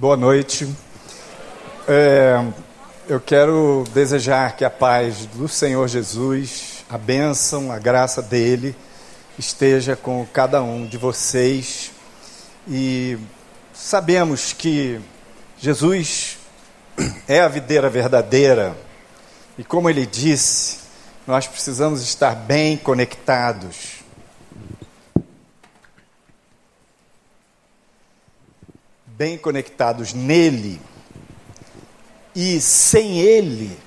Boa noite. É, eu quero desejar que a paz do Senhor Jesus, a bênção, a graça dele esteja com cada um de vocês. E sabemos que Jesus é a videira verdadeira e, como ele disse, nós precisamos estar bem conectados bem conectados nele, e sem ele,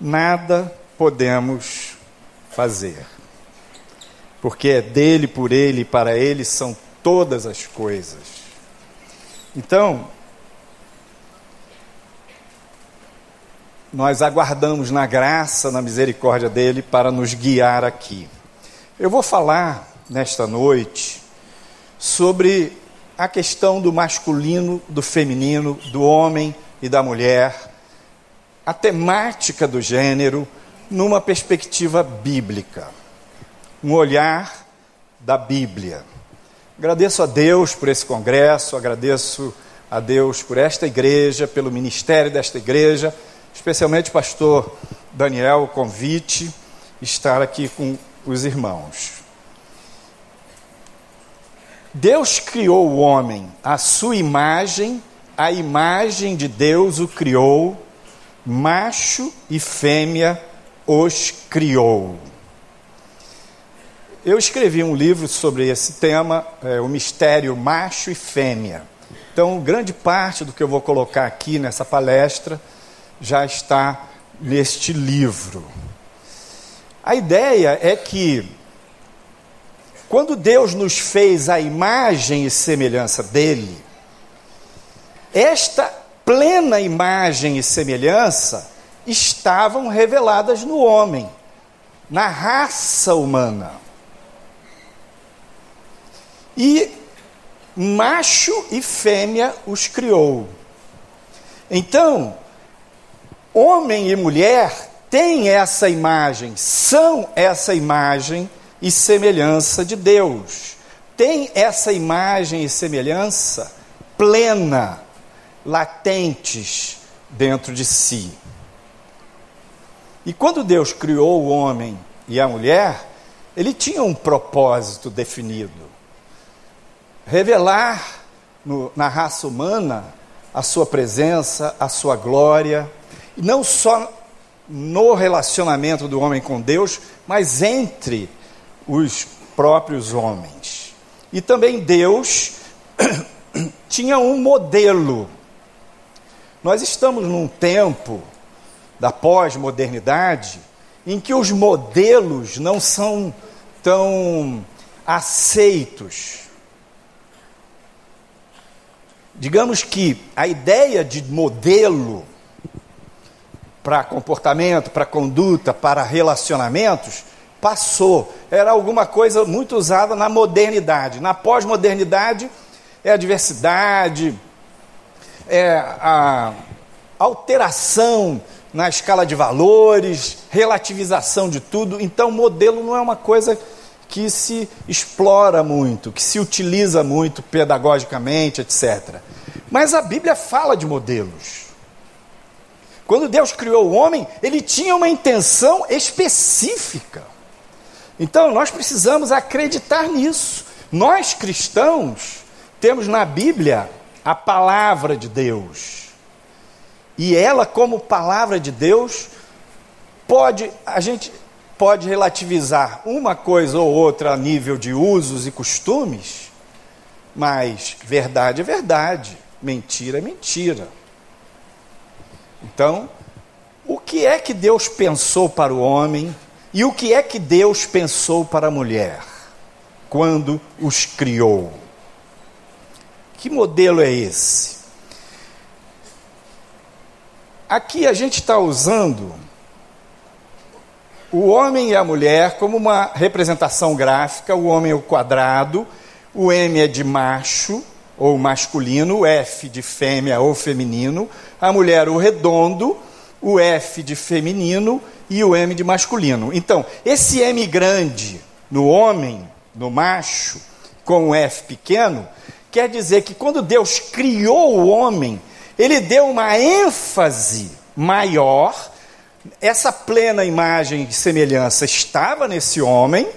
nada podemos fazer. Porque é dele, por ele e para ele são todas as coisas. Então, nós aguardamos na graça, na misericórdia dele para nos guiar aqui. Eu vou falar nesta noite sobre a questão do masculino, do feminino, do homem e da mulher, a temática do gênero numa perspectiva bíblica, um olhar da Bíblia. Agradeço a Deus por esse congresso, agradeço a Deus por esta igreja, pelo ministério desta igreja, especialmente o pastor Daniel, o convite, estar aqui com os irmãos. Deus criou o homem à sua imagem, a imagem de Deus o criou, macho e fêmea os criou. Eu escrevi um livro sobre esse tema, é, o mistério macho e fêmea. Então, grande parte do que eu vou colocar aqui nessa palestra já está neste livro. A ideia é que quando Deus nos fez a imagem e semelhança dele, esta plena imagem e semelhança estavam reveladas no homem, na raça humana. E macho e fêmea os criou. Então, homem e mulher têm essa imagem, são essa imagem e semelhança de Deus. Tem essa imagem e semelhança plena, latentes dentro de si. E quando Deus criou o homem e a mulher, ele tinha um propósito definido: revelar no, na raça humana a sua presença, a sua glória, e não só no relacionamento do homem com Deus, mas entre os próprios homens. E também Deus tinha um modelo. Nós estamos num tempo da pós-modernidade em que os modelos não são tão aceitos. Digamos que a ideia de modelo para comportamento, para conduta, para relacionamentos, passou. Era alguma coisa muito usada na modernidade. Na pós-modernidade é a diversidade, é a alteração na escala de valores, relativização de tudo. Então, modelo não é uma coisa que se explora muito, que se utiliza muito pedagogicamente, etc. Mas a Bíblia fala de modelos. Quando Deus criou o homem, ele tinha uma intenção específica. Então nós precisamos acreditar nisso. Nós cristãos temos na Bíblia a palavra de Deus. E ela, como palavra de Deus, pode a gente pode relativizar uma coisa ou outra a nível de usos e costumes, mas verdade é verdade, mentira é mentira. Então, o que é que Deus pensou para o homem e o que é que Deus pensou para a mulher quando os criou? Que modelo é esse? Aqui a gente está usando o homem e a mulher como uma representação gráfica. O homem é o quadrado, o M é de macho ou masculino, o F de fêmea ou feminino, a mulher o redondo, o F de feminino e o M de masculino. Então, esse M grande no homem, no macho, com o F pequeno, quer dizer que quando Deus criou o homem, ele deu uma ênfase maior, essa plena imagem e semelhança estava nesse homem,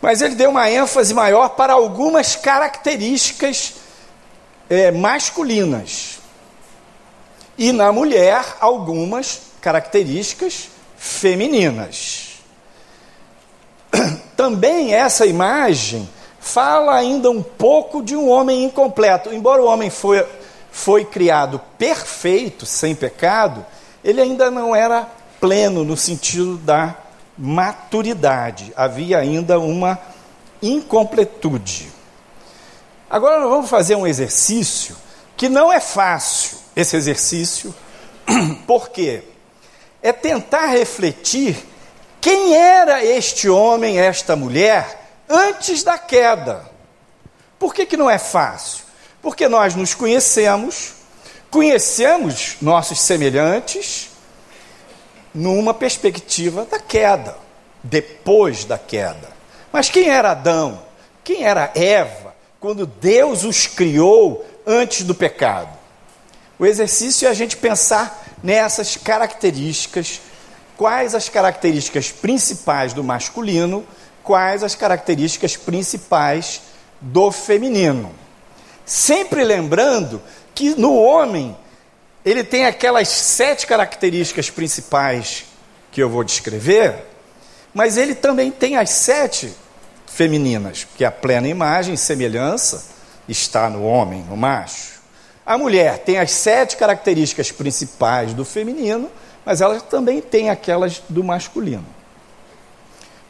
mas ele deu uma ênfase maior para algumas características é, masculinas. E na mulher, algumas características femininas. Também essa imagem fala ainda um pouco de um homem incompleto. Embora o homem foi, foi criado perfeito, sem pecado, ele ainda não era pleno no sentido da maturidade. Havia ainda uma incompletude. Agora nós vamos fazer um exercício que não é fácil, esse exercício, por quê? É tentar refletir quem era este homem, esta mulher, antes da queda. Por que, que não é fácil? Porque nós nos conhecemos, conhecemos nossos semelhantes numa perspectiva da queda, depois da queda. Mas quem era Adão? Quem era Eva quando Deus os criou antes do pecado? O exercício é a gente pensar nessas características, quais as características principais do masculino quais as características principais do feminino. Sempre lembrando que no homem ele tem aquelas sete características principais que eu vou descrever, mas ele também tem as sete femininas, que a plena imagem e semelhança está no homem, no macho. A mulher tem as sete características principais do feminino, mas ela também tem aquelas do masculino.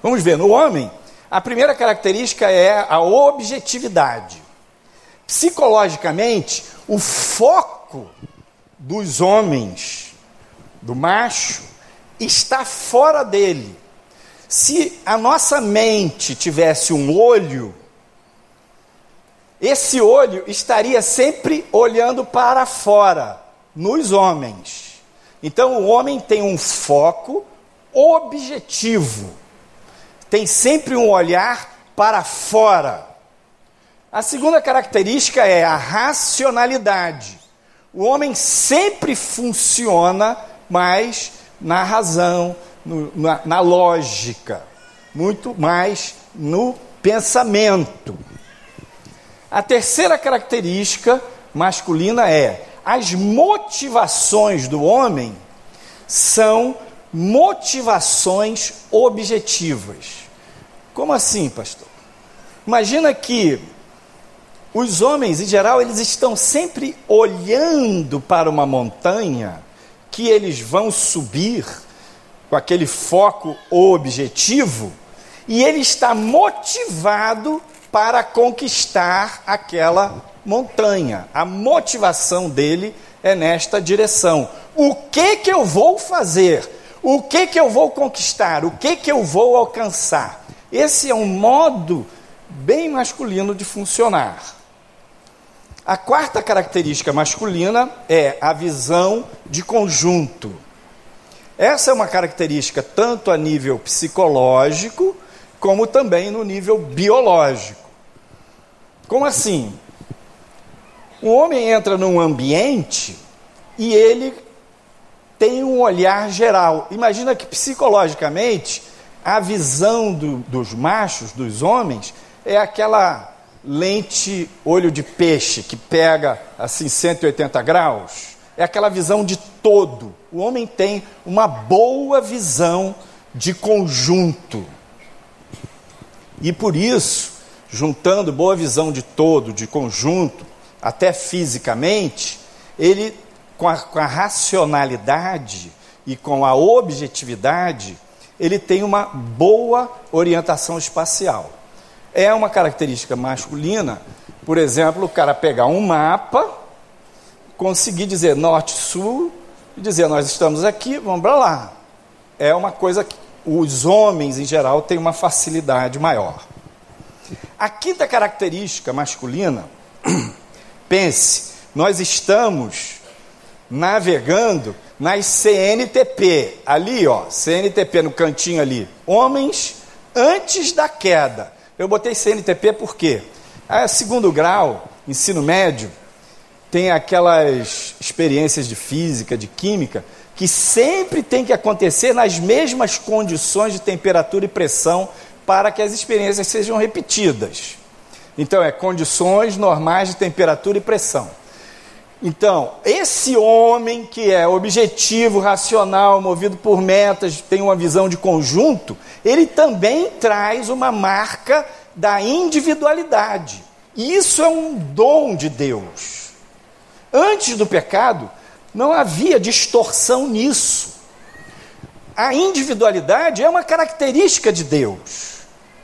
Vamos ver, no homem, a primeira característica é a objetividade. Psicologicamente, o foco dos homens, do macho, está fora dele. Se a nossa mente tivesse um olho, esse olho estaria sempre olhando para fora, nos homens. Então o homem tem um foco objetivo tem sempre um olhar para fora. A segunda característica é a racionalidade. O homem sempre funciona mais na razão, no, na, na lógica, muito mais no pensamento. A terceira característica masculina é as motivações do homem são motivações objetivas. Como assim, pastor? Imagina que os homens, em geral, eles estão sempre olhando para uma montanha que eles vão subir com aquele foco objetivo e ele está motivado para conquistar aquela montanha. A motivação dele é nesta direção. O que que eu vou fazer? O que que eu vou conquistar? O que que eu vou alcançar? Esse é um modo bem masculino de funcionar. A quarta característica masculina é a visão de conjunto. Essa é uma característica tanto a nível psicológico, como também no nível biológico. Como assim? O homem entra num ambiente e ele tem um olhar geral. Imagina que psicologicamente a visão do, dos machos, dos homens, é aquela lente olho de peixe que pega assim 180 graus. É aquela visão de todo. O homem tem uma boa visão de conjunto. E por isso, juntando boa visão de todo, de conjunto, até fisicamente, ele, com a, com a racionalidade e com a objetividade, ele tem uma boa orientação espacial. É uma característica masculina, por exemplo, o cara pegar um mapa, conseguir dizer norte-sul, e dizer nós estamos aqui, vamos para lá. É uma coisa que os homens em geral têm uma facilidade maior. A quinta característica masculina, pense, nós estamos navegando nas CNTP, ali ó, CNTP no cantinho ali, homens antes da queda. Eu botei CNTP porque A segundo grau, ensino médio, tem aquelas experiências de física, de química, que sempre tem que acontecer nas mesmas condições de temperatura e pressão para que as experiências sejam repetidas. Então, é condições normais de temperatura e pressão. Então, esse homem que é objetivo, racional, movido por metas, tem uma visão de conjunto, ele também traz uma marca da individualidade. E isso é um dom de Deus. Antes do pecado, não havia distorção nisso. A individualidade é uma característica de Deus.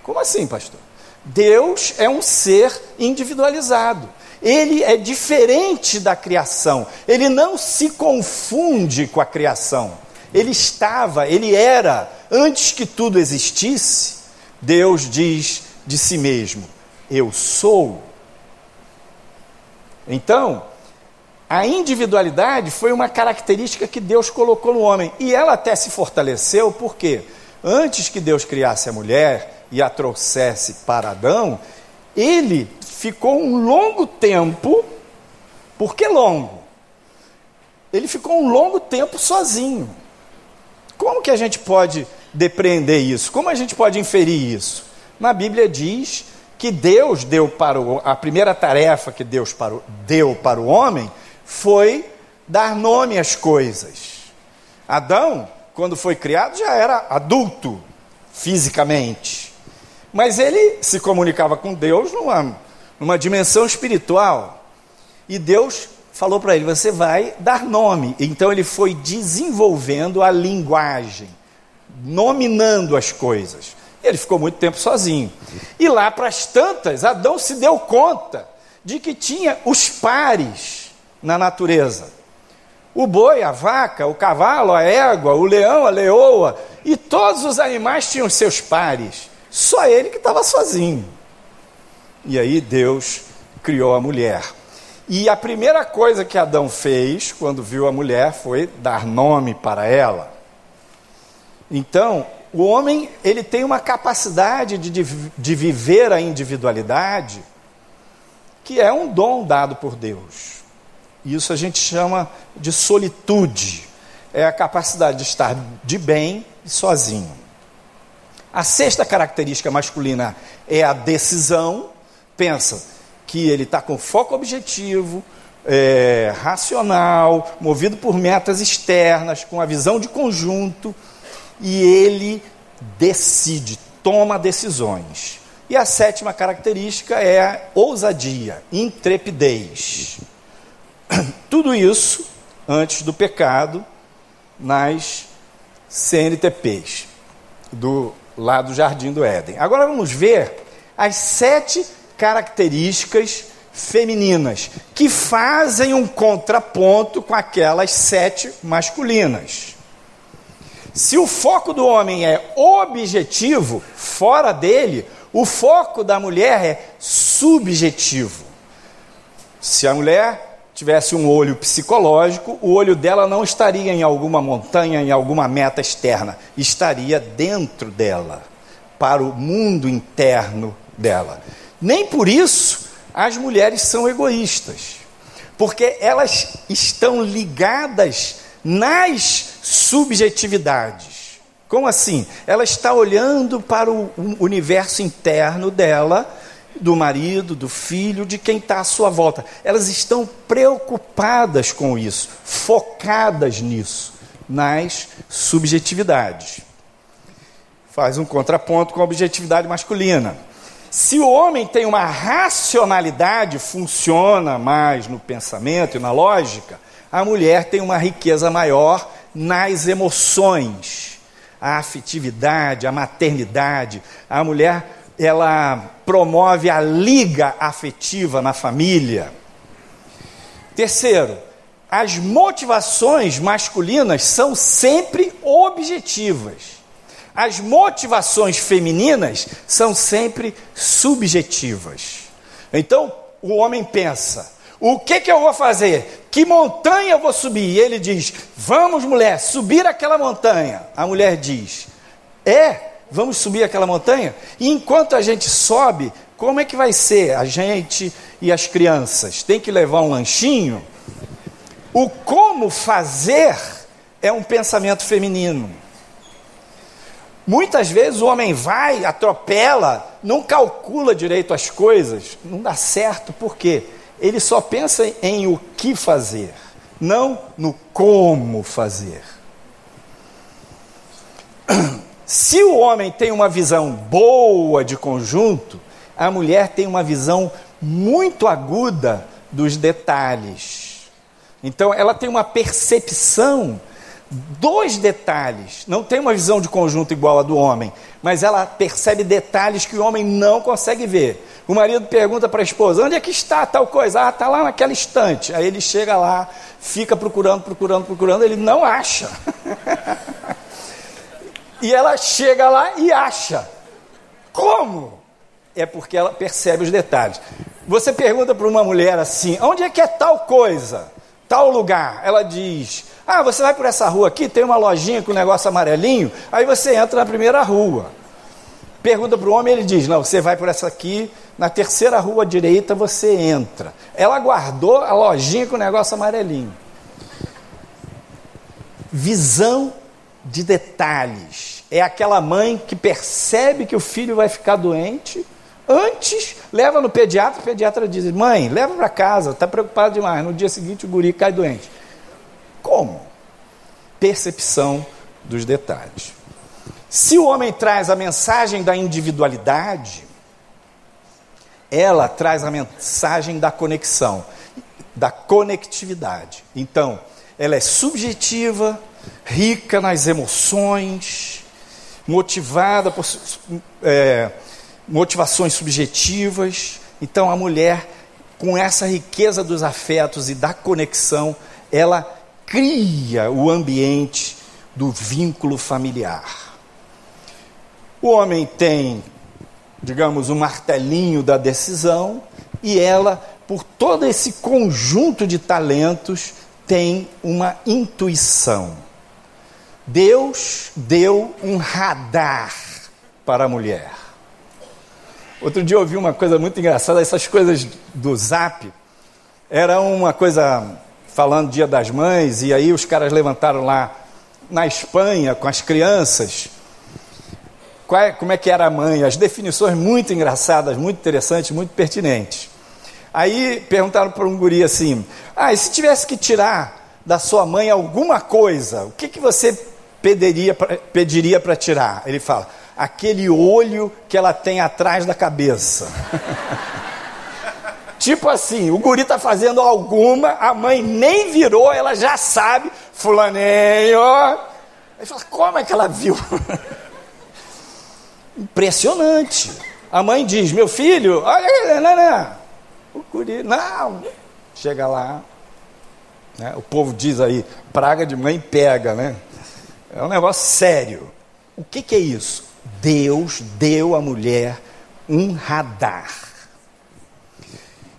Como assim, pastor? Deus é um ser individualizado. Ele é diferente da criação. Ele não se confunde com a criação. Ele estava, ele era, antes que tudo existisse, Deus diz de si mesmo: Eu sou. Então, a individualidade foi uma característica que Deus colocou no homem. E ela até se fortaleceu, porque antes que Deus criasse a mulher e a trouxesse para Adão, ele ficou um longo tempo, por que longo? Ele ficou um longo tempo sozinho. Como que a gente pode depreender isso? Como a gente pode inferir isso? Na Bíblia diz que Deus deu para o, a primeira tarefa que Deus para o, deu para o homem foi dar nome às coisas. Adão, quando foi criado, já era adulto fisicamente, mas ele se comunicava com Deus numa numa dimensão espiritual. E Deus falou para ele: Você vai dar nome. Então ele foi desenvolvendo a linguagem, nominando as coisas. Ele ficou muito tempo sozinho. E lá para as tantas, Adão se deu conta de que tinha os pares na natureza. O boi, a vaca, o cavalo, a égua, o leão, a leoa, e todos os animais tinham seus pares. Só ele que estava sozinho. E aí Deus criou a mulher. E a primeira coisa que Adão fez quando viu a mulher foi dar nome para ela. Então, o homem ele tem uma capacidade de, de, viver a individualidade que é um dom dado por Deus. Isso a gente chama de solitude. É a capacidade de estar de bem e sozinho. A sexta característica masculina é a decisão pensa que ele está com foco objetivo, é, racional, movido por metas externas, com a visão de conjunto, e ele decide, toma decisões. E a sétima característica é a ousadia, intrepidez. Tudo isso antes do pecado nas CNTPs, do lado do Jardim do Éden. Agora vamos ver as sete características femininas que fazem um contraponto com aquelas sete masculinas. Se o foco do homem é objetivo, fora dele, o foco da mulher é subjetivo. Se a mulher tivesse um olho psicológico, o olho dela não estaria em alguma montanha, em alguma meta externa, estaria dentro dela, para o mundo interno dela. Nem por isso as mulheres são egoístas, porque elas estão ligadas nas subjetividades. Como assim? Ela está olhando para o universo interno dela, do marido, do filho, de quem está à sua volta. Elas estão preocupadas com isso, focadas nisso, nas subjetividades. Faz um contraponto com a objetividade masculina. Se o homem tem uma racionalidade, funciona mais no pensamento e na lógica, a mulher tem uma riqueza maior nas emoções, a afetividade, a maternidade. A mulher, ela promove a liga afetiva na família. Terceiro, as motivações masculinas são sempre objetivas as motivações femininas são sempre subjetivas. Então, o homem pensa: o que, que eu vou fazer? Que montanha eu vou subir? E ele diz: Vamos, mulher, subir aquela montanha. A mulher diz: É, vamos subir aquela montanha? E enquanto a gente sobe, Como é que vai ser a gente e as crianças? Tem que levar um lanchinho? O como fazer é um pensamento feminino. Muitas vezes o homem vai, atropela, não calcula direito as coisas, não dá certo, por quê? Ele só pensa em o que fazer, não no como fazer. Se o homem tem uma visão boa de conjunto, a mulher tem uma visão muito aguda dos detalhes. Então, ela tem uma percepção dos detalhes. Não tem uma visão de conjunto igual a do homem, mas ela percebe detalhes que o homem não consegue ver. O marido pergunta para a esposa: onde é que está tal coisa? Ah, está lá naquela estante. Aí ele chega lá, fica procurando, procurando, procurando, ele não acha. E ela chega lá e acha. Como? É porque ela percebe os detalhes. Você pergunta para uma mulher assim: onde é que é tal coisa? Tal lugar? Ela diz: ah, você vai por essa rua aqui, tem uma lojinha com um negócio amarelinho, aí você entra na primeira rua. Pergunta para o homem, ele diz: não, você vai por essa aqui, na terceira rua direita você entra. Ela guardou a lojinha com o negócio amarelinho. Visão de detalhes. É aquela mãe que percebe que o filho vai ficar doente, antes leva no pediatra, o pediatra diz: mãe, leva para casa, está preocupado demais. No dia seguinte o guri cai doente. Como? Percepção dos detalhes. Se o homem traz a mensagem da individualidade, ela traz a mensagem da conexão, da conectividade. Então, ela é subjetiva, rica nas emoções, motivada por é, motivações subjetivas. Então, a mulher, com essa riqueza dos afetos e da conexão, ela cria o ambiente do vínculo familiar. O homem tem, digamos, o um martelinho da decisão e ela, por todo esse conjunto de talentos, tem uma intuição. Deus deu um radar para a mulher. Outro dia eu ouvi uma coisa muito engraçada, essas coisas do zap. Era uma coisa falando Dia das Mães, e aí os caras levantaram lá na Espanha com as crianças. É, como é que era a mãe? As definições muito engraçadas, muito interessantes, muito pertinentes. Aí perguntaram para um guri assim: Ah, e se tivesse que tirar da sua mãe alguma coisa, o que, que você pediria para tirar? Ele fala: aquele olho que ela tem atrás da cabeça. tipo assim, o guri está fazendo alguma, a mãe nem virou, ela já sabe, fulaneio. Ele fala, como é que ela viu? Impressionante. A mãe diz, meu filho, olha, não, não. O guri, não. Chega lá, né? o povo diz aí, praga de mãe pega, né? É um negócio sério. O que, que é isso? Deus deu à mulher um radar.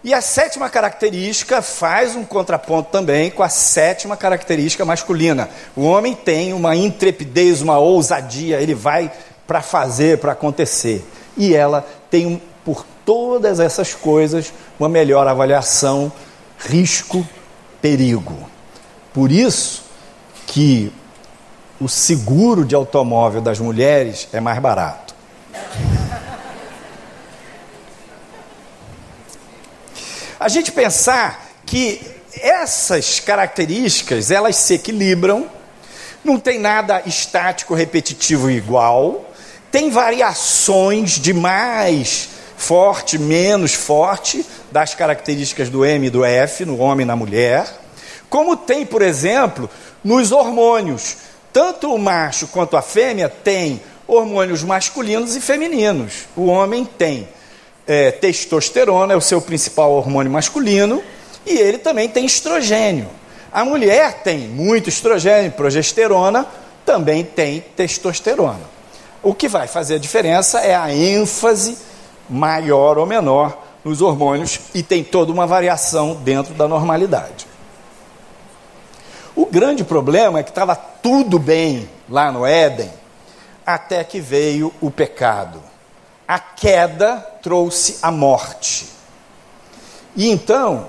E a sétima característica faz um contraponto também com a sétima característica masculina. O homem tem uma intrepidez, uma ousadia, ele vai para fazer, para acontecer. E ela tem, por todas essas coisas, uma melhor avaliação risco-perigo. Por isso que o seguro de automóvel das mulheres é mais barato. A gente pensar que essas características, elas se equilibram, não tem nada estático, repetitivo igual, tem variações de mais forte, menos forte das características do M e do F no homem e na mulher, como tem, por exemplo, nos hormônios. Tanto o macho quanto a fêmea tem hormônios masculinos e femininos. O homem tem é, testosterona, é o seu principal hormônio masculino, e ele também tem estrogênio. A mulher tem muito estrogênio, progesterona, também tem testosterona. O que vai fazer a diferença é a ênfase maior ou menor nos hormônios e tem toda uma variação dentro da normalidade. O grande problema é que estava tudo bem lá no Éden, até que veio o pecado. a queda trouxe a morte. E então,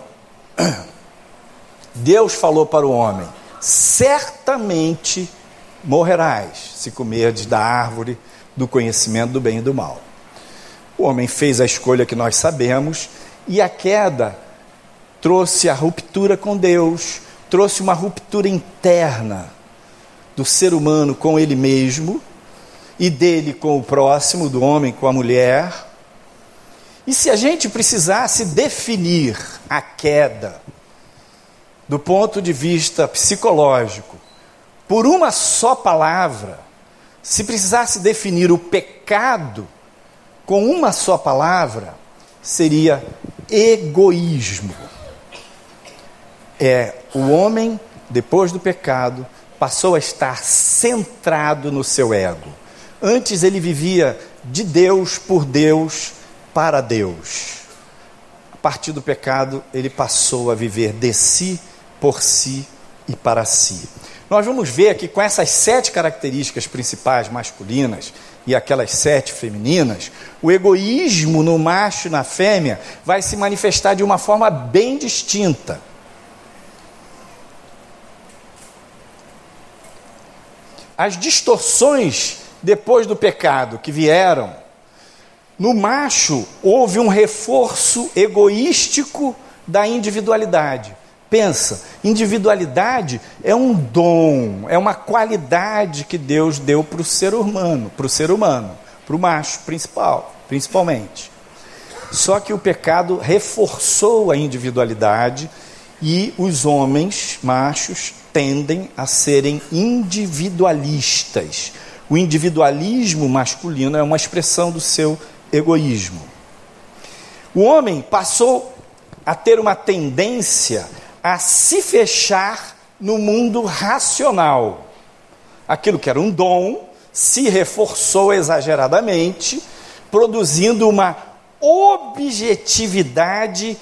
Deus falou para o homem: certamente morrerás se comerdes da árvore do conhecimento do bem e do mal. O homem fez a escolha que nós sabemos, e a queda trouxe a ruptura com Deus, trouxe uma ruptura interna do ser humano com ele mesmo e dele com o próximo, do homem com a mulher. E se a gente precisasse definir a queda do ponto de vista psicológico, por uma só palavra, se precisasse definir o pecado com uma só palavra, seria egoísmo. É o homem, depois do pecado, passou a estar centrado no seu ego. Antes ele vivia de Deus, por Deus, para Deus. A partir do pecado, ele passou a viver de si, por si e para si. Nós vamos ver que com essas sete características principais masculinas e aquelas sete femininas, o egoísmo no macho e na fêmea vai se manifestar de uma forma bem distinta. As distorções depois do pecado que vieram, no macho houve um reforço egoístico da individualidade. Pensa, individualidade é um dom, é uma qualidade que Deus deu para o ser humano, para o ser humano, para o macho principal, principalmente. Só que o pecado reforçou a individualidade e os homens machos tendem a serem individualistas. O individualismo masculino é uma expressão do seu egoísmo. O homem passou a ter uma tendência a se fechar no mundo racional. Aquilo que era um dom se reforçou exageradamente, produzindo uma objetividade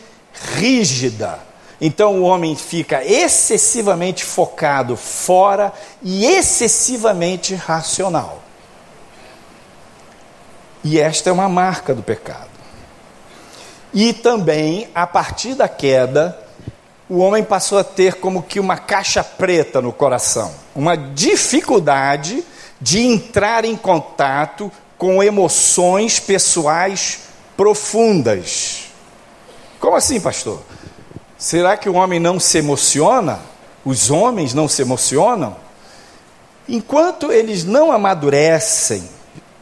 rígida. Então o homem fica excessivamente focado fora e excessivamente racional. E esta é uma marca do pecado. E também, a partir da queda, o homem passou a ter como que uma caixa preta no coração, uma dificuldade de entrar em contato com emoções pessoais profundas. Como assim, pastor? Será que o homem não se emociona? Os homens não se emocionam? Enquanto eles não amadurecem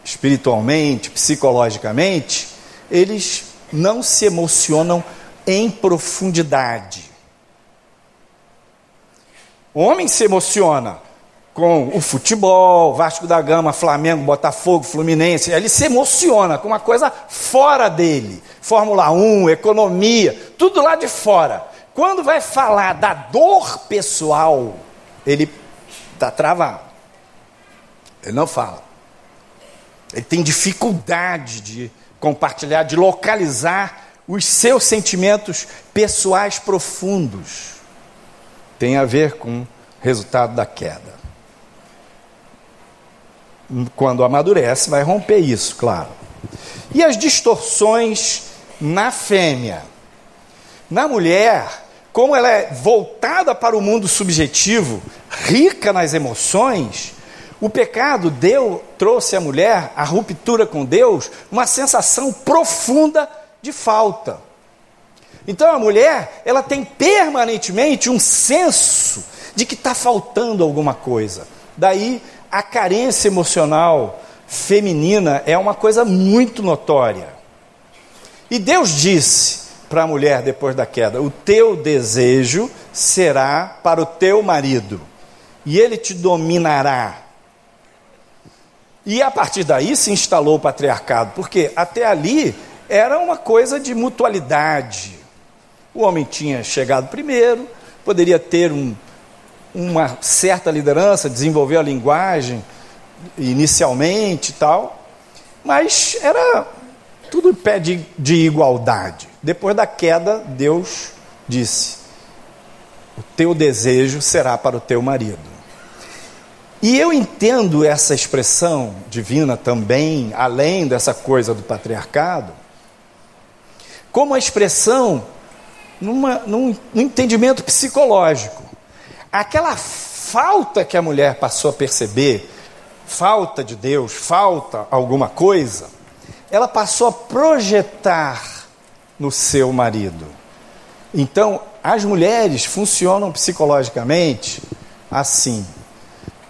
espiritualmente, psicologicamente, eles não se emocionam em profundidade. O homem se emociona com o futebol, Vasco da Gama, Flamengo, Botafogo, Fluminense, ele se emociona com uma coisa fora dele. Fórmula 1, economia, tudo lá de fora. Quando vai falar da dor pessoal, ele está travado. Ele não fala. Ele tem dificuldade de compartilhar, de localizar os seus sentimentos pessoais profundos tem a ver com o resultado da queda. Quando amadurece, vai romper isso, claro. E as distorções na fêmea? Na mulher, como ela é voltada para o mundo subjetivo, rica nas emoções, o pecado deu, trouxe à mulher a ruptura com Deus, uma sensação profunda de falta. Então a mulher, ela tem permanentemente um senso de que está faltando alguma coisa. Daí a carência emocional feminina é uma coisa muito notória. E Deus disse para a mulher depois da queda: O teu desejo será para o teu marido, e ele te dominará. E a partir daí se instalou o patriarcado, porque até ali era uma coisa de mutualidade, o homem tinha chegado primeiro, poderia ter um, uma certa liderança, desenvolver a linguagem inicialmente e tal, mas era tudo pé de, de igualdade. Depois da queda, Deus disse: O teu desejo será para o teu marido. E eu entendo essa expressão divina também, além dessa coisa do patriarcado, como a expressão numa, num, num entendimento psicológico. Aquela falta que a mulher passou a perceber, falta de Deus, falta alguma coisa, ela passou a projetar no seu marido. Então, as mulheres funcionam psicologicamente assim: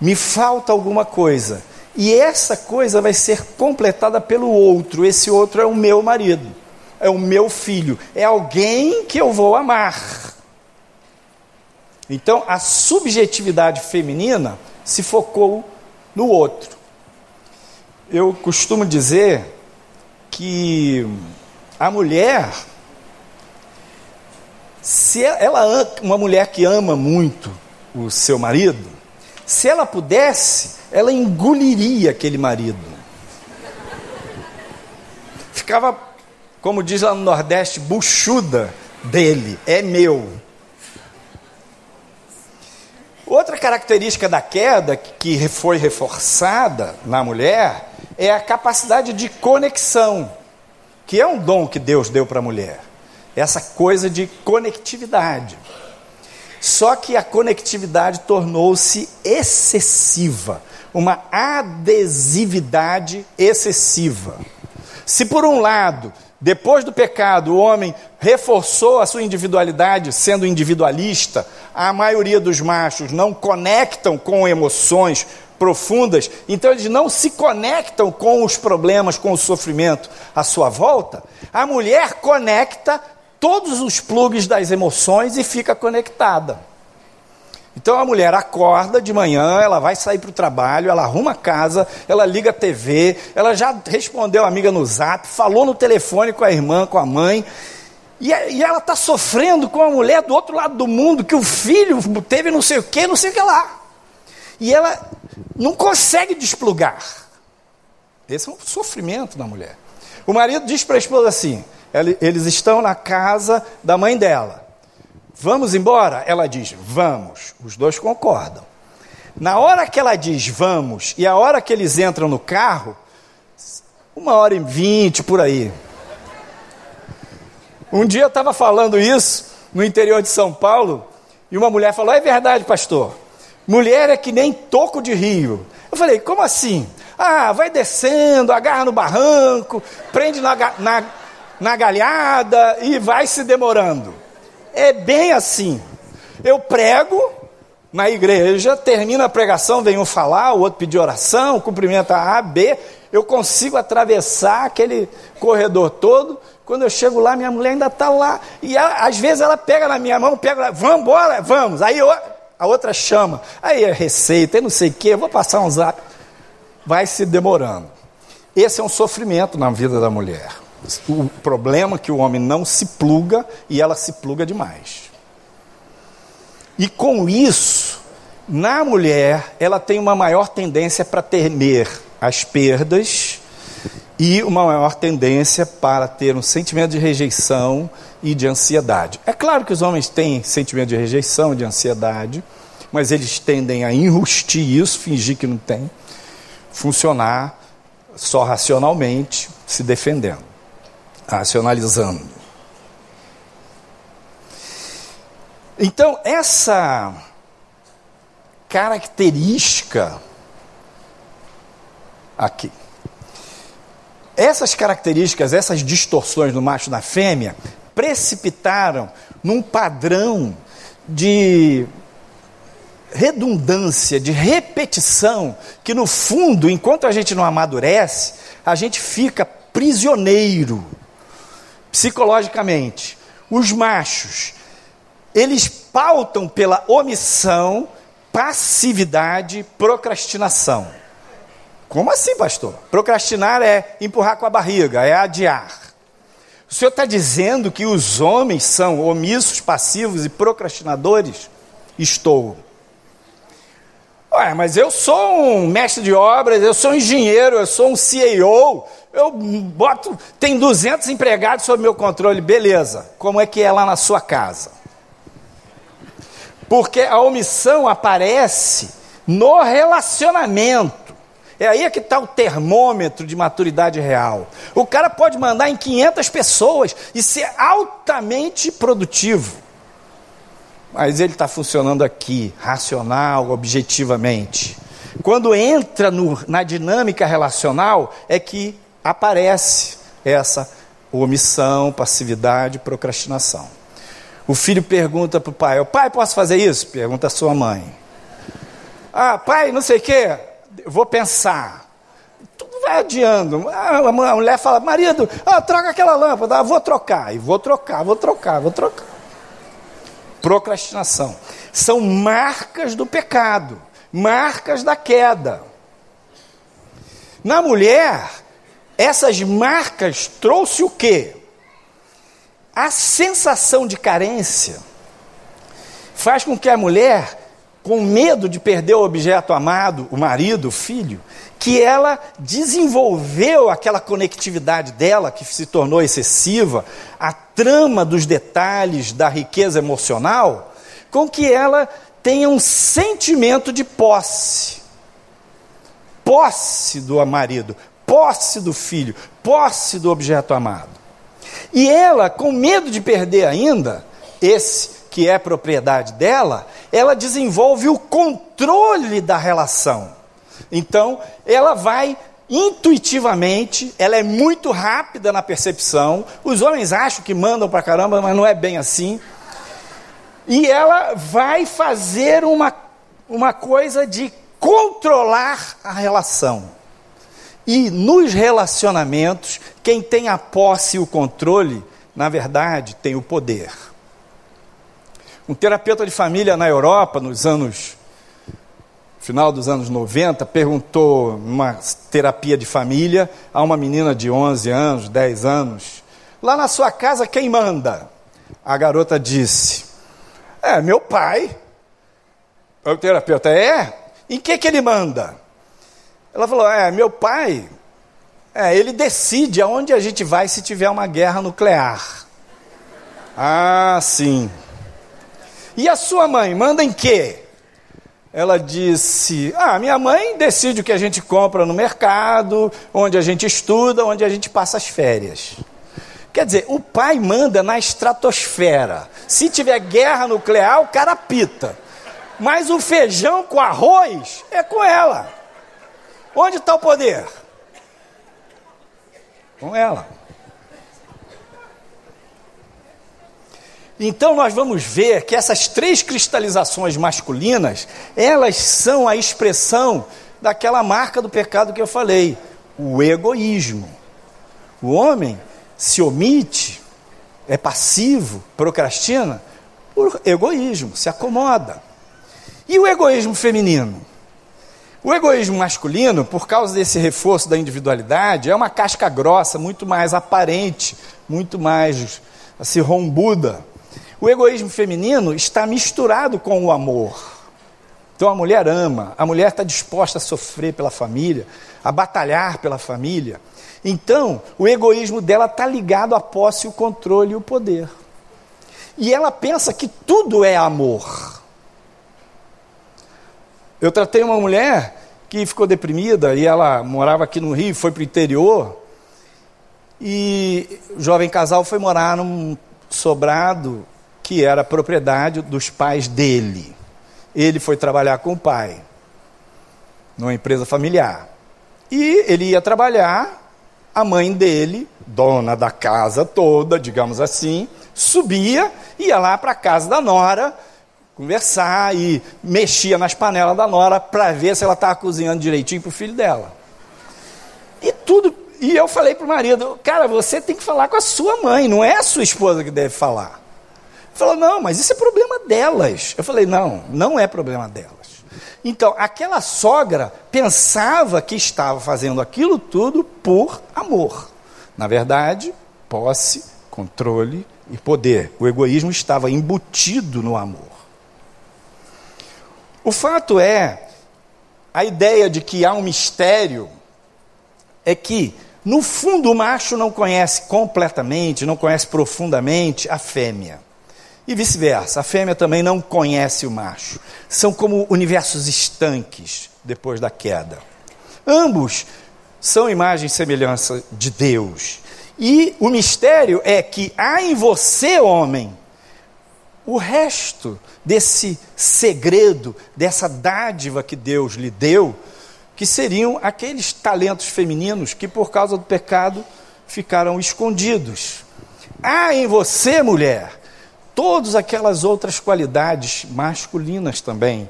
me falta alguma coisa, e essa coisa vai ser completada pelo outro. Esse outro é o meu marido, é o meu filho, é alguém que eu vou amar. Então, a subjetividade feminina se focou no outro. Eu costumo dizer que a mulher, se ela uma mulher que ama muito o seu marido, se ela pudesse, ela engoliria aquele marido. Ficava, como diz lá no Nordeste, buchuda dele, é meu. Outra característica da queda que foi reforçada na mulher é a capacidade de conexão, que é um dom que Deus deu para a mulher. Essa coisa de conectividade. Só que a conectividade tornou-se excessiva, uma adesividade excessiva. Se por um lado depois do pecado, o homem reforçou a sua individualidade, sendo individualista. A maioria dos machos não conectam com emoções profundas, então eles não se conectam com os problemas, com o sofrimento à sua volta. A mulher conecta todos os plugs das emoções e fica conectada. Então a mulher acorda de manhã, ela vai sair para o trabalho, ela arruma a casa, ela liga a TV, ela já respondeu a amiga no zap, falou no telefone com a irmã, com a mãe, e, e ela está sofrendo com a mulher do outro lado do mundo, que o filho teve não sei o que, não sei o que lá. E ela não consegue desplugar. Esse é um sofrimento da mulher. O marido diz para a esposa assim: eles estão na casa da mãe dela. Vamos embora? Ela diz: Vamos. Os dois concordam. Na hora que ela diz vamos e a hora que eles entram no carro, uma hora e vinte por aí. Um dia eu estava falando isso no interior de São Paulo e uma mulher falou: É verdade, pastor. Mulher é que nem toco de rio. Eu falei: Como assim? Ah, vai descendo, agarra no barranco, prende na, na, na galhada e vai se demorando. É bem assim. Eu prego na igreja, termina a pregação, vem um falar, o outro pedir oração, cumprimenta A, B. Eu consigo atravessar aquele corredor todo. Quando eu chego lá, minha mulher ainda está lá. E ela, às vezes ela pega na minha mão, pega, vamos embora, vamos. Aí eu, a outra chama. Aí é receita, é não sei o quê, eu vou passar um zap. Vai se demorando. Esse é um sofrimento na vida da mulher. O problema é que o homem não se pluga e ela se pluga demais. E com isso, na mulher, ela tem uma maior tendência para temer as perdas e uma maior tendência para ter um sentimento de rejeição e de ansiedade. É claro que os homens têm sentimento de rejeição de ansiedade, mas eles tendem a enrustir isso, fingir que não tem, funcionar só racionalmente, se defendendo racionalizando. Então, essa característica aqui, essas características, essas distorções no macho na fêmea, precipitaram num padrão de redundância, de repetição, que no fundo, enquanto a gente não amadurece, a gente fica prisioneiro psicologicamente, os machos, eles pautam pela omissão, passividade, procrastinação. Como assim, pastor? Procrastinar é empurrar com a barriga, é adiar. O senhor está dizendo que os homens são omissos, passivos e procrastinadores? Estou. Ué, mas eu sou um mestre de obras, eu sou um engenheiro, eu sou um CEO, eu boto, tem 200 empregados sob meu controle, beleza. Como é que é lá na sua casa? Porque a omissão aparece no relacionamento. É aí que está o termômetro de maturidade real. O cara pode mandar em 500 pessoas e ser altamente produtivo. Mas ele está funcionando aqui, racional, objetivamente. Quando entra no, na dinâmica relacional, é que aparece essa omissão, passividade, procrastinação. O filho pergunta para o pai: Pai, posso fazer isso? Pergunta a sua mãe. Ah, pai, não sei o quê vou pensar. Tudo vai adiando. A mulher fala, marido, ah, troca aquela lâmpada, ah, vou trocar, e vou trocar, vou trocar, vou trocar. Procrastinação. São marcas do pecado, marcas da queda. Na mulher, essas marcas trouxe o quê? A sensação de carência faz com que a mulher com medo de perder o objeto amado, o marido, o filho, que ela desenvolveu aquela conectividade dela, que se tornou excessiva, a trama dos detalhes da riqueza emocional, com que ela tenha um sentimento de posse. Posse do marido, posse do filho, posse do objeto amado. E ela, com medo de perder ainda esse que é propriedade dela, ela desenvolve o controle da relação. Então, ela vai intuitivamente, ela é muito rápida na percepção. Os homens acham que mandam para caramba, mas não é bem assim. E ela vai fazer uma, uma coisa de controlar a relação. E nos relacionamentos, quem tem a posse e o controle, na verdade, tem o poder. Um terapeuta de família na Europa, nos anos final dos anos 90, perguntou numa terapia de família a uma menina de 11 anos, 10 anos: Lá na sua casa quem manda? A garota disse: É, meu pai. O terapeuta é? Em que que ele manda? Ela falou: É, meu pai. É, ele decide aonde a gente vai se tiver uma guerra nuclear. Ah, sim. E a sua mãe manda em quê? Ela disse: Ah, minha mãe decide o que a gente compra no mercado, onde a gente estuda, onde a gente passa as férias. Quer dizer, o pai manda na estratosfera. Se tiver guerra nuclear, o cara pita. Mas o feijão com arroz é com ela. Onde está o poder? Com ela. Então nós vamos ver que essas três cristalizações masculinas, elas são a expressão daquela marca do pecado que eu falei, o egoísmo. O homem se omite, é passivo, procrastina por egoísmo, se acomoda. E o egoísmo feminino? O egoísmo masculino, por causa desse reforço da individualidade, é uma casca grossa, muito mais aparente, muito mais assim, rombuda. O egoísmo feminino está misturado com o amor. Então a mulher ama, a mulher está disposta a sofrer pela família, a batalhar pela família. Então, o egoísmo dela está ligado à posse, o controle e o poder. E ela pensa que tudo é amor. Eu tratei uma mulher que ficou deprimida e ela morava aqui no Rio, foi para o interior. E o jovem casal foi morar num sobrado que era propriedade dos pais dele. Ele foi trabalhar com o pai, numa empresa familiar. E ele ia trabalhar, a mãe dele, dona da casa toda, digamos assim, subia, ia lá para a casa da nora, conversar e mexia nas panelas da nora para ver se ela estava cozinhando direitinho para o filho dela. E tudo. E eu falei para o marido, cara, você tem que falar com a sua mãe, não é a sua esposa que deve falar. Falou, não, mas isso é problema delas. Eu falei, não, não é problema delas. Então, aquela sogra pensava que estava fazendo aquilo tudo por amor. Na verdade, posse, controle e poder. O egoísmo estava embutido no amor. O fato é, a ideia de que há um mistério é que, no fundo, o macho não conhece completamente, não conhece profundamente a fêmea. E vice-versa, a fêmea também não conhece o macho. São como universos estanques depois da queda. Ambos são imagem e semelhança de Deus. E o mistério é que há em você, homem, o resto desse segredo, dessa dádiva que Deus lhe deu, que seriam aqueles talentos femininos que, por causa do pecado, ficaram escondidos. Há em você, mulher, todas aquelas outras qualidades masculinas também,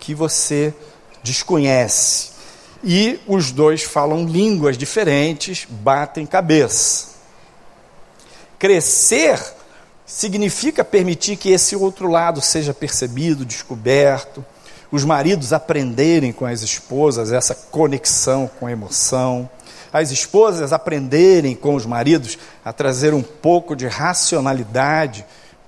que você desconhece. E os dois falam línguas diferentes, batem cabeça. Crescer significa permitir que esse outro lado seja percebido, descoberto, os maridos aprenderem com as esposas essa conexão com a emoção, as esposas aprenderem com os maridos a trazer um pouco de racionalidade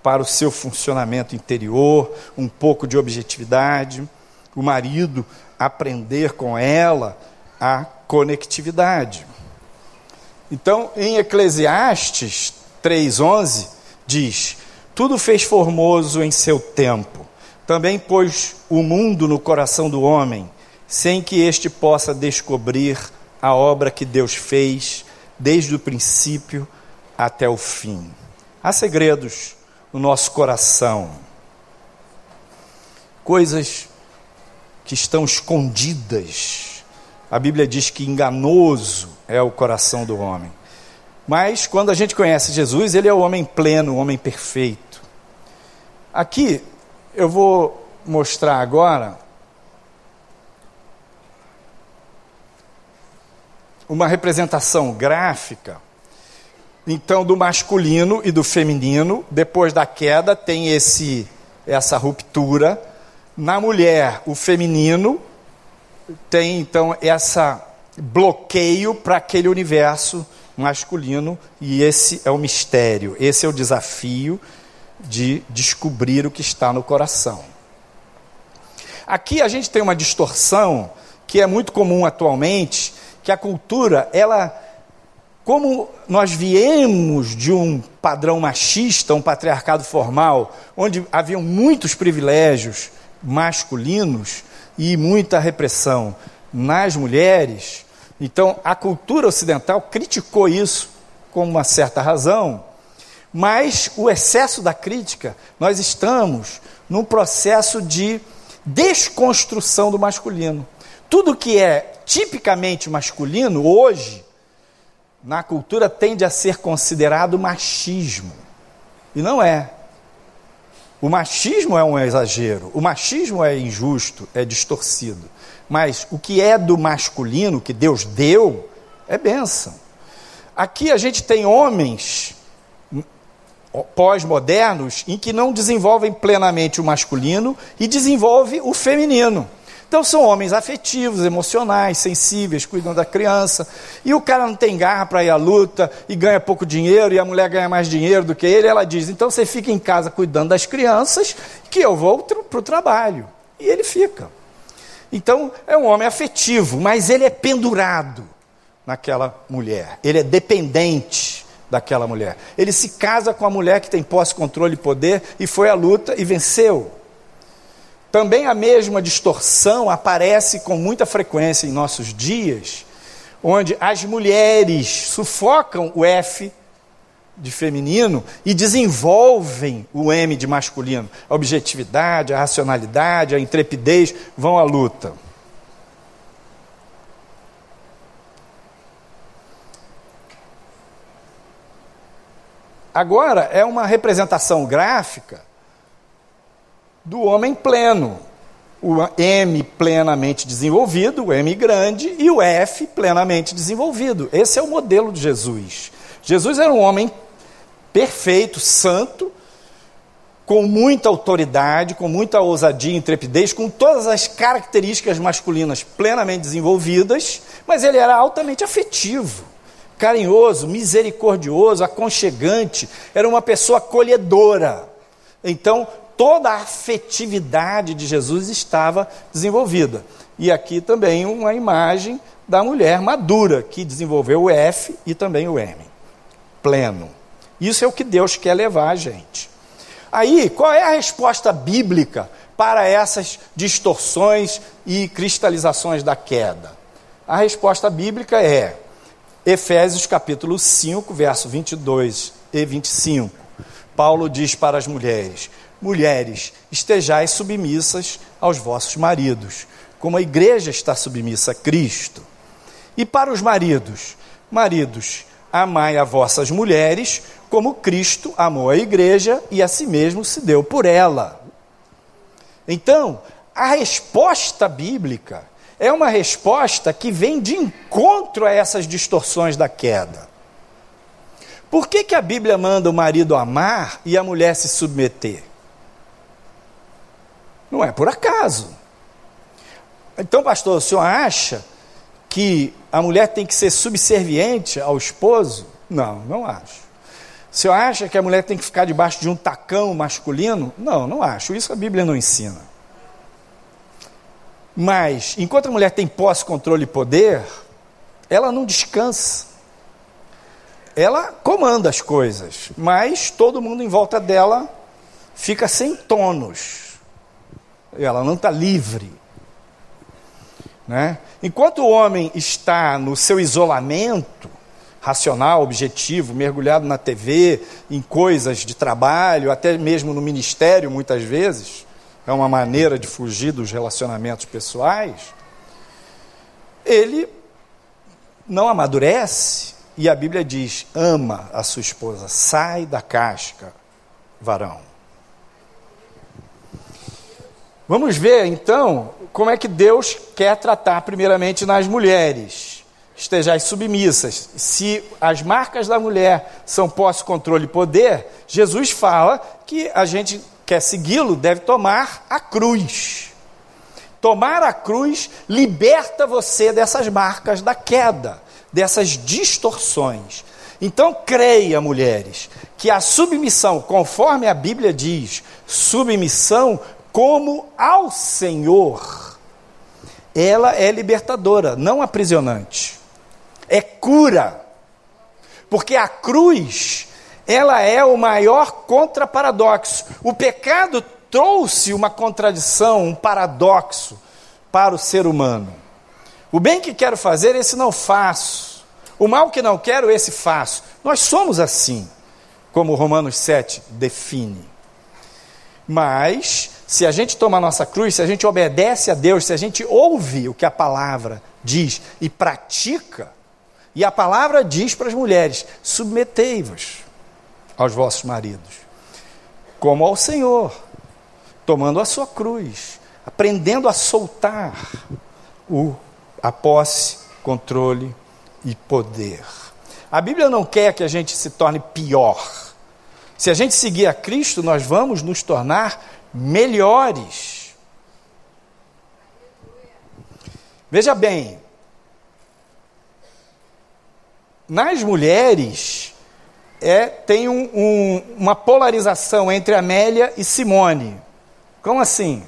para o seu funcionamento interior, um pouco de objetividade, o marido aprender com ela a conectividade. Então, em Eclesiastes 3:11 diz: Tudo fez formoso em seu tempo. Também pôs o mundo no coração do homem, sem que este possa descobrir a obra que Deus fez desde o princípio até o fim. Há segredos no nosso coração, coisas que estão escondidas. A Bíblia diz que enganoso é o coração do homem. Mas quando a gente conhece Jesus, ele é o homem pleno, o homem perfeito. Aqui eu vou mostrar agora uma representação gráfica, então do masculino e do feminino. Depois da queda tem esse essa ruptura. Na mulher, o feminino tem então essa bloqueio para aquele universo masculino, e esse é o mistério, esse é o desafio de descobrir o que está no coração. Aqui a gente tem uma distorção que é muito comum atualmente, que a cultura, ela como nós viemos de um padrão machista, um patriarcado formal, onde haviam muitos privilégios masculinos e muita repressão nas mulheres, então, a cultura ocidental criticou isso com uma certa razão, mas o excesso da crítica, nós estamos num processo de desconstrução do masculino. Tudo que é tipicamente masculino hoje, na cultura, tende a ser considerado machismo. E não é. O machismo é um exagero, o machismo é injusto, é distorcido. Mas o que é do masculino, que Deus deu, é bênção. Aqui a gente tem homens pós-modernos em que não desenvolvem plenamente o masculino e desenvolve o feminino. Então são homens afetivos, emocionais, sensíveis, cuidam da criança. E o cara não tem garra para ir à luta e ganha pouco dinheiro e a mulher ganha mais dinheiro do que ele. Ela diz: então você fica em casa cuidando das crianças, que eu vou para o trabalho. E ele fica. Então, é um homem afetivo, mas ele é pendurado naquela mulher. Ele é dependente daquela mulher. Ele se casa com a mulher que tem posse, controle e poder e foi à luta e venceu. Também a mesma distorção aparece com muita frequência em nossos dias, onde as mulheres sufocam o F de feminino e desenvolvem o M de masculino. A objetividade, a racionalidade, a intrepidez vão à luta. Agora é uma representação gráfica do homem pleno. O M plenamente desenvolvido, o M grande, e o F plenamente desenvolvido. Esse é o modelo de Jesus. Jesus era um homem perfeito, santo, com muita autoridade, com muita ousadia intrepidez, com todas as características masculinas plenamente desenvolvidas, mas ele era altamente afetivo, carinhoso, misericordioso, aconchegante, era uma pessoa acolhedora. Então, toda a afetividade de Jesus estava desenvolvida. E aqui também uma imagem da mulher madura, que desenvolveu o F e também o M, pleno. Isso é o que Deus quer levar a gente. Aí, qual é a resposta bíblica para essas distorções e cristalizações da queda? A resposta bíblica é Efésios capítulo 5, verso 22 e 25. Paulo diz para as mulheres: Mulheres, estejais submissas aos vossos maridos, como a igreja está submissa a Cristo. E para os maridos: Maridos, amai a vossas mulheres, como Cristo amou a igreja e a si mesmo se deu por ela. Então, a resposta bíblica é uma resposta que vem de encontro a essas distorções da queda. Por que, que a Bíblia manda o marido amar e a mulher se submeter? Não é por acaso. Então, pastor, o senhor acha que a mulher tem que ser subserviente ao esposo? Não, não acho. O senhor acha que a mulher tem que ficar debaixo de um tacão masculino? Não, não acho. Isso a Bíblia não ensina. Mas, enquanto a mulher tem posse, controle e poder, ela não descansa. Ela comanda as coisas, mas todo mundo em volta dela fica sem tonos. Ela não está livre. Né? Enquanto o homem está no seu isolamento, racional, objetivo, mergulhado na TV, em coisas de trabalho, até mesmo no ministério, muitas vezes, é uma maneira de fugir dos relacionamentos pessoais, ele não amadurece e a Bíblia diz: ama a sua esposa, sai da casca, varão. Vamos ver então como é que Deus quer tratar primeiramente nas mulheres. Estejais submissas. Se as marcas da mulher são posse, controle e poder, Jesus fala que a gente quer segui-lo, deve tomar a cruz. Tomar a cruz liberta você dessas marcas da queda, dessas distorções. Então, creia, mulheres, que a submissão, conforme a Bíblia diz, submissão como ao Senhor, ela é libertadora, não aprisionante. É cura. Porque a cruz ela é o maior contraparadoxo. O pecado trouxe uma contradição, um paradoxo para o ser humano. O bem que quero fazer, esse não faço. O mal que não quero, esse faço. Nós somos assim, como Romanos 7 define. Mas, se a gente toma a nossa cruz, se a gente obedece a Deus, se a gente ouve o que a palavra diz e pratica, e a palavra diz para as mulheres: submetei-vos aos vossos maridos, como ao Senhor, tomando a sua cruz, aprendendo a soltar o, a posse, controle e poder. A Bíblia não quer que a gente se torne pior. Se a gente seguir a Cristo, nós vamos nos tornar melhores. Veja bem, nas mulheres, é, tem um, um, uma polarização entre Amélia e Simone. Como assim?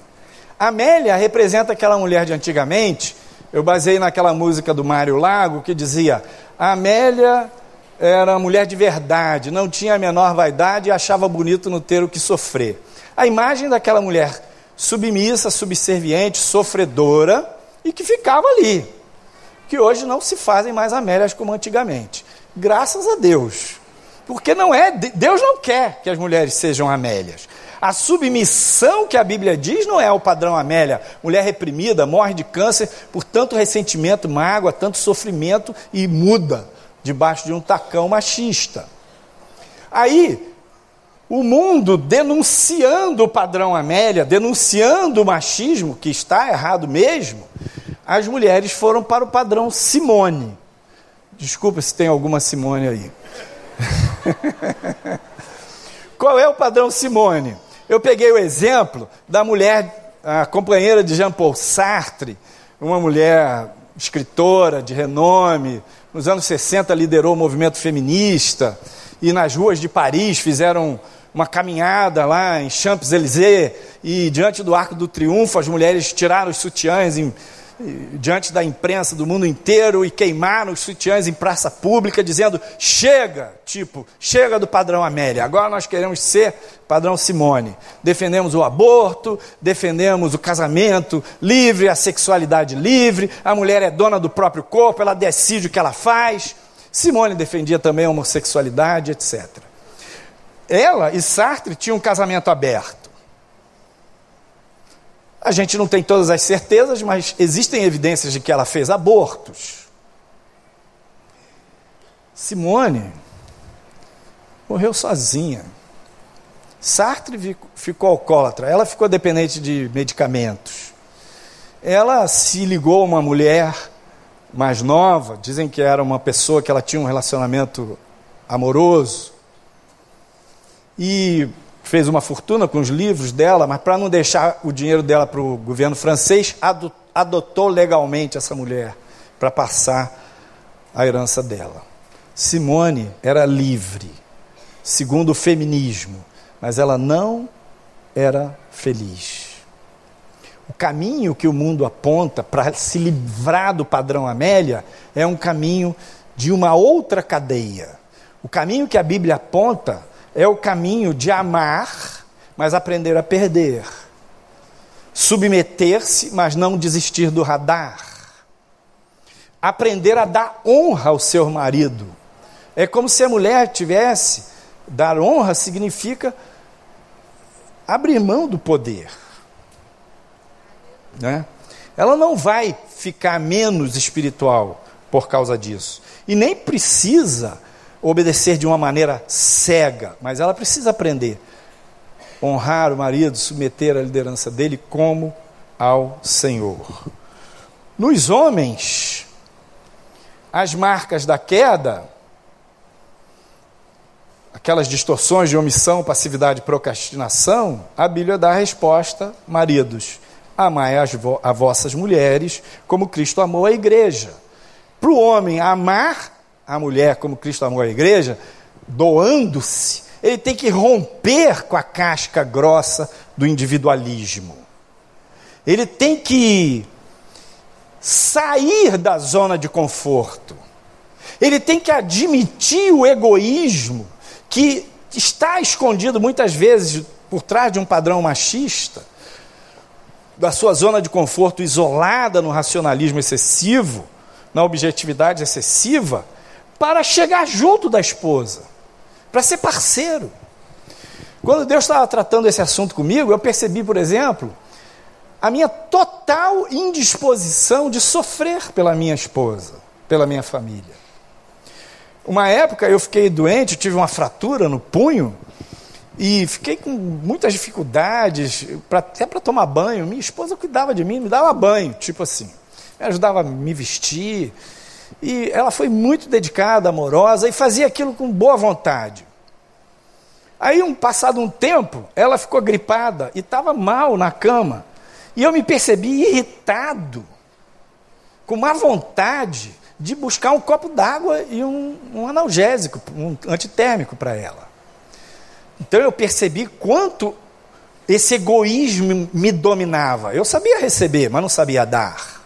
Amélia representa aquela mulher de antigamente. Eu baseei naquela música do Mário Lago que dizia: Amélia era mulher de verdade, não tinha a menor vaidade e achava bonito não ter o que sofrer. A imagem daquela mulher submissa, subserviente, sofredora e que ficava ali. Que hoje não se fazem mais Amélias como antigamente. Graças a Deus. Porque não é, Deus não quer que as mulheres sejam Amélias. A submissão que a Bíblia diz não é o padrão Amélia. Mulher reprimida, morre de câncer por tanto ressentimento, mágoa, tanto sofrimento e muda debaixo de um tacão machista. Aí, o mundo denunciando o padrão Amélia, denunciando o machismo, que está errado mesmo, as mulheres foram para o padrão Simone. Desculpa se tem alguma Simone aí. Qual é o padrão Simone? Eu peguei o exemplo da mulher, a companheira de Jean-Paul Sartre, uma mulher escritora de renome, nos anos 60 liderou o movimento feminista e nas ruas de Paris fizeram uma caminhada lá em Champs-Élysées e diante do Arco do Triunfo as mulheres tiraram os sutiãs em, diante da imprensa do mundo inteiro e queimaram os sutiãs em praça pública, dizendo: chega, tipo, chega do padrão Amélia, agora nós queremos ser padrão Simone. Defendemos o aborto, defendemos o casamento livre, a sexualidade livre, a mulher é dona do próprio corpo, ela decide o que ela faz. Simone defendia também a homossexualidade, etc. Ela e Sartre tinham um casamento aberto. A gente não tem todas as certezas, mas existem evidências de que ela fez abortos. Simone morreu sozinha. Sartre ficou alcoólatra, ela ficou dependente de medicamentos. Ela se ligou a uma mulher mais nova, dizem que era uma pessoa que ela tinha um relacionamento amoroso. E fez uma fortuna com os livros dela, mas para não deixar o dinheiro dela para o governo francês, adotou legalmente essa mulher para passar a herança dela. Simone era livre, segundo o feminismo, mas ela não era feliz. O caminho que o mundo aponta para se livrar do padrão Amélia é um caminho de uma outra cadeia. O caminho que a Bíblia aponta é o caminho de amar, mas aprender a perder. Submeter-se, mas não desistir do radar. Aprender a dar honra ao seu marido. É como se a mulher tivesse. Dar honra significa abrir mão do poder. Né? Ela não vai ficar menos espiritual por causa disso. E nem precisa obedecer de uma maneira cega, mas ela precisa aprender. Honrar o marido, submeter a liderança dele como ao Senhor. Nos homens, as marcas da queda, aquelas distorções de omissão, passividade e procrastinação, a Bíblia dá a resposta: maridos, amai as vo a vossas mulheres como Cristo amou a igreja. Para o homem amar a mulher como Cristo amou a igreja, doando-se, ele tem que romper com a casca grossa do individualismo. Ele tem que sair da zona de conforto. Ele tem que admitir o egoísmo que está escondido muitas vezes por trás de um padrão machista, da sua zona de conforto isolada no racionalismo excessivo, na objetividade excessiva para chegar junto da esposa, para ser parceiro. Quando Deus estava tratando esse assunto comigo, eu percebi, por exemplo, a minha total indisposição de sofrer pela minha esposa, pela minha família. Uma época eu fiquei doente, tive uma fratura no punho e fiquei com muitas dificuldades, pra, até para tomar banho. Minha esposa cuidava de mim, me dava banho, tipo assim, me ajudava a me vestir. E ela foi muito dedicada, amorosa e fazia aquilo com boa vontade. Aí, um passado um tempo, ela ficou gripada e estava mal na cama. E eu me percebi irritado, com má vontade de buscar um copo d'água e um, um analgésico, um antitérmico para ela. Então eu percebi quanto esse egoísmo me dominava. Eu sabia receber, mas não sabia dar.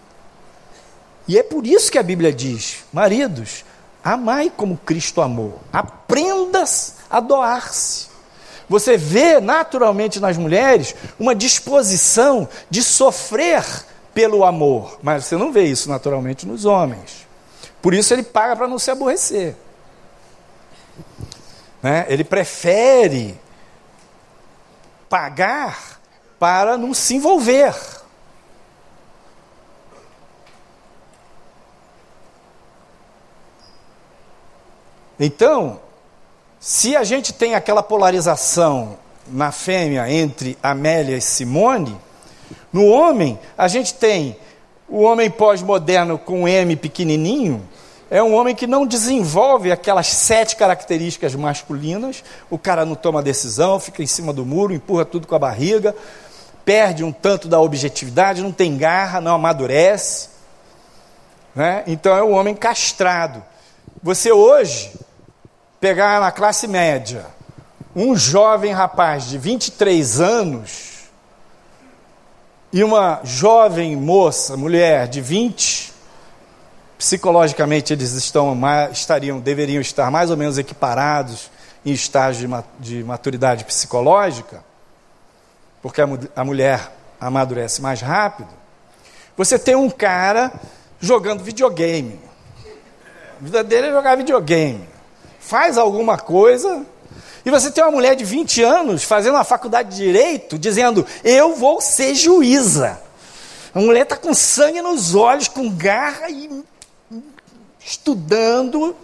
E é por isso que a Bíblia diz: maridos, amai como Cristo amou, aprendas a doar-se. Você vê naturalmente nas mulheres uma disposição de sofrer pelo amor, mas você não vê isso naturalmente nos homens. Por isso ele paga para não se aborrecer. Né? Ele prefere pagar para não se envolver. Então, se a gente tem aquela polarização na fêmea entre Amélia e Simone, no homem, a gente tem o homem pós-moderno com M pequenininho, é um homem que não desenvolve aquelas sete características masculinas. O cara não toma decisão, fica em cima do muro, empurra tudo com a barriga, perde um tanto da objetividade, não tem garra, não amadurece. Né? Então é um homem castrado. Você hoje pegar na classe média um jovem rapaz de 23 anos e uma jovem moça, mulher de 20, psicologicamente eles estão estariam, deveriam estar mais ou menos equiparados em estágio de maturidade psicológica, porque a, a mulher amadurece mais rápido. Você tem um cara jogando videogame. A vida dele é jogar videogame. Faz alguma coisa. E você tem uma mulher de 20 anos fazendo uma faculdade de direito, dizendo: Eu vou ser juíza. A mulher está com sangue nos olhos, com garra e estudando. O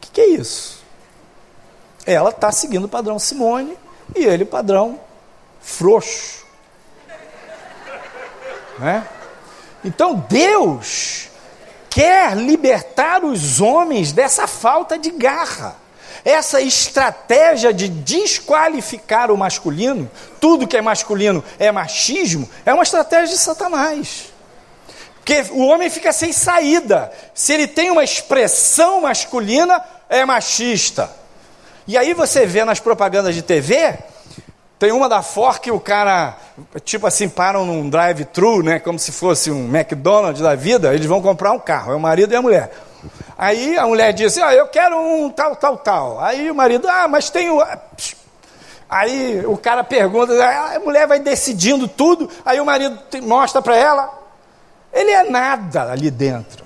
que, que é isso? Ela está seguindo o padrão Simone e ele o padrão frouxo. Né? Então Deus quer libertar os homens dessa falta de garra. Essa estratégia de desqualificar o masculino, tudo que é masculino é machismo, é uma estratégia de Satanás. Porque o homem fica sem saída. Se ele tem uma expressão masculina, é machista. E aí você vê nas propagandas de TV, tem uma da Ford que o cara, tipo assim, param num drive-thru, né? Como se fosse um McDonald's da vida, eles vão comprar um carro, é o marido e a mulher. Aí a mulher diz, ah, eu quero um tal, tal, tal. Aí o marido, ah, mas tem o... Aí o cara pergunta, a mulher vai decidindo tudo, aí o marido mostra para ela, ele é nada ali dentro.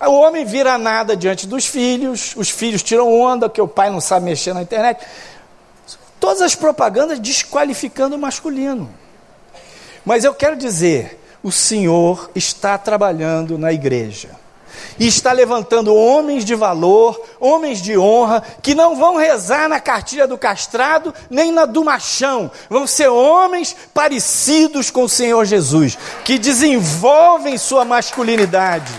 O homem vira nada diante dos filhos, os filhos tiram onda, que o pai não sabe mexer na internet. Todas as propagandas desqualificando o masculino. Mas eu quero dizer, o Senhor está trabalhando na igreja e está levantando homens de valor, homens de honra, que não vão rezar na cartilha do castrado, nem na do machão, vão ser homens parecidos com o Senhor Jesus, que desenvolvem sua masculinidade.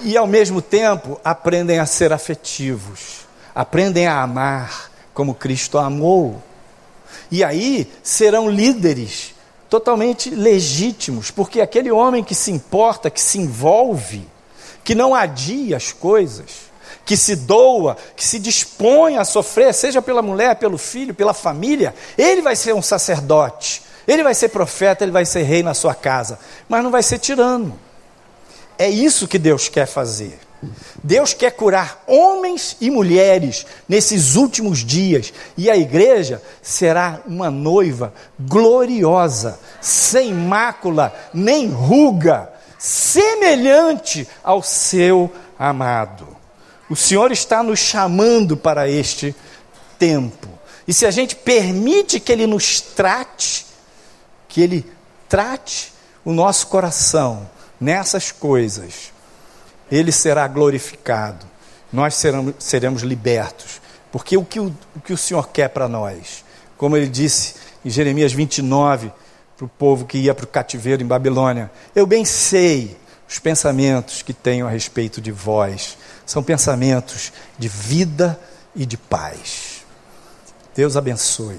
E ao mesmo tempo aprendem a ser afetivos, aprendem a amar como Cristo amou. E aí serão líderes totalmente legítimos, porque aquele homem que se importa, que se envolve, que não adia as coisas, que se doa, que se dispõe a sofrer, seja pela mulher, pelo filho, pela família, ele vai ser um sacerdote, ele vai ser profeta, ele vai ser rei na sua casa, mas não vai ser tirano. É isso que Deus quer fazer. Deus quer curar homens e mulheres nesses últimos dias, e a igreja será uma noiva gloriosa, sem mácula nem ruga, semelhante ao seu amado. O Senhor está nos chamando para este tempo, e se a gente permite que Ele nos trate, que Ele trate o nosso coração nessas coisas, ele será glorificado, nós seremos, seremos libertos. Porque o que o, o que o Senhor quer para nós? Como ele disse em Jeremias 29, para o povo que ia para o cativeiro em Babilônia: Eu bem sei os pensamentos que tenho a respeito de vós, são pensamentos de vida e de paz. Deus abençoe.